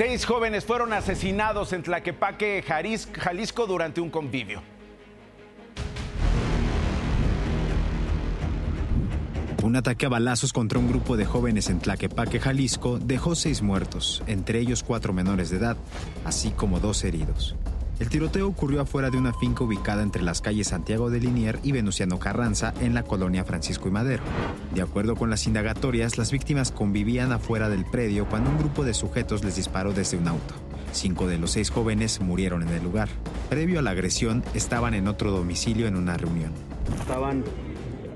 Seis jóvenes fueron asesinados en Tlaquepaque, Jalisco, durante un convivio. Un ataque a balazos contra un grupo de jóvenes en Tlaquepaque, Jalisco, dejó seis muertos, entre ellos cuatro menores de edad, así como dos heridos. El tiroteo ocurrió afuera de una finca ubicada entre las calles Santiago de Linier y Venustiano Carranza en la colonia Francisco y Madero. De acuerdo con las indagatorias, las víctimas convivían afuera del predio cuando un grupo de sujetos les disparó desde un auto. Cinco de los seis jóvenes murieron en el lugar. Previo a la agresión, estaban en otro domicilio en una reunión. Estaban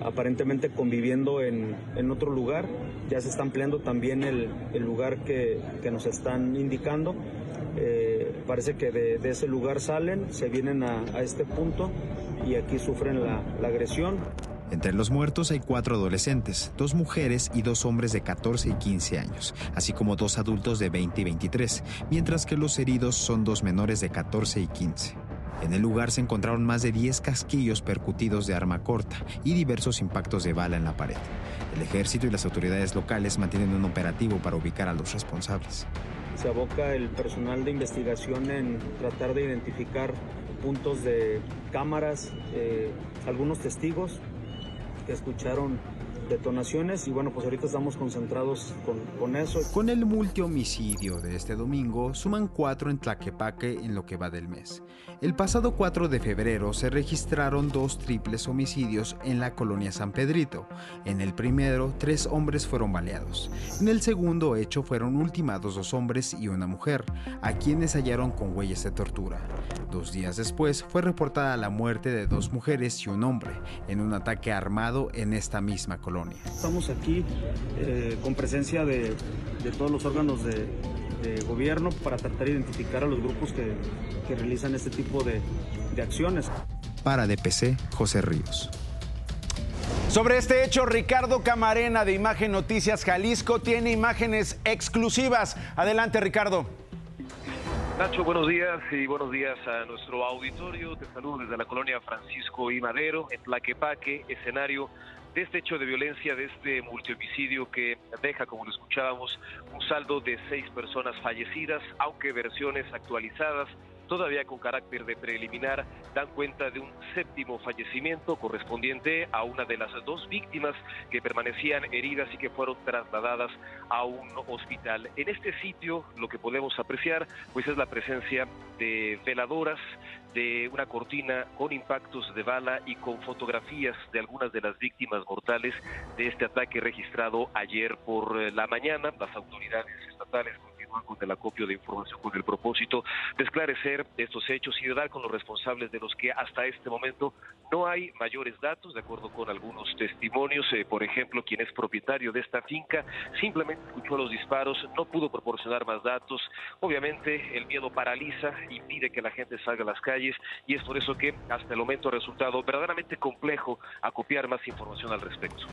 aparentemente conviviendo en, otro lugar. Ya se está ampliando también el, lugar que, nos están indicando. Eh, parece que de, ese lugar salen, se vienen a, este punto y aquí sufren la, la agresión. Entre los muertos hay cuatro adolescentes, dos mujeres y dos hombres de 14 y 15 años, así como dos adultos de 20 y 23, mientras que los heridos son dos menores de 14 y 15. En el lugar se encontraron más de 10 casquillos percutidos de arma corta y diversos impactos de bala en la pared. El ejército y las autoridades locales mantienen un operativo para ubicar a los responsables. Se aboca el personal de investigación en tratar de identificar puntos de cámaras, eh, algunos testigos escucharon detonaciones y bueno, pues ahorita estamos concentrados con, eso. Con el multihomicidio de este domingo, suman cuatro en Tlaquepaque en lo que va del mes. El pasado 4 de febrero se registraron dos triples homicidios en la colonia San Pedrito. En el primero, tres hombres fueron baleados. En el segundo hecho fueron ultimados dos hombres y una mujer, a quienes hallaron con huellas de tortura. Dos días después fue reportada la muerte de dos mujeres y un hombre en un ataque armado en esta misma colonia. Estamos aquí eh, con presencia de, todos los órganos de, gobierno para tratar de identificar a los grupos que, realizan este tipo de, de acciones. Para DPC, José Ríos. Sobre este hecho, Ricardo Camarena de Imagen Noticias Jalisco tiene imágenes exclusivas. Adelante, Ricardo. Nacho, buenos días y buenos días a nuestro auditorio. Te saludo desde la colonia Francisco y Madero, en Tlaquepaque, escenario de este hecho de violencia, de este multihomicidio que deja, como lo escuchábamos, un saldo de seis personas fallecidas, aunque versiones actualizadas todavía con carácter de preliminar, dan cuenta de un séptimo fallecimiento correspondiente a una de las dos víctimas que permanecían heridas y que fueron trasladadas a un hospital. En este sitio lo que podemos apreciar pues es la presencia de veladoras, de una cortina con impactos de bala y con fotografías de algunas de las víctimas mortales de este ataque registrado ayer por la mañana. Las autoridades estatales con el acopio de información con el propósito de esclarecer estos hechos y de dar con los responsables de los que hasta este momento no hay mayores datos, de acuerdo con algunos testimonios. Eh, por ejemplo, quien es propietario de esta finca simplemente escuchó los disparos, no pudo proporcionar más datos. Obviamente, el miedo paraliza, impide que la gente salga a las calles y es por eso que hasta el momento ha resultado verdaderamente complejo acopiar más información al respecto.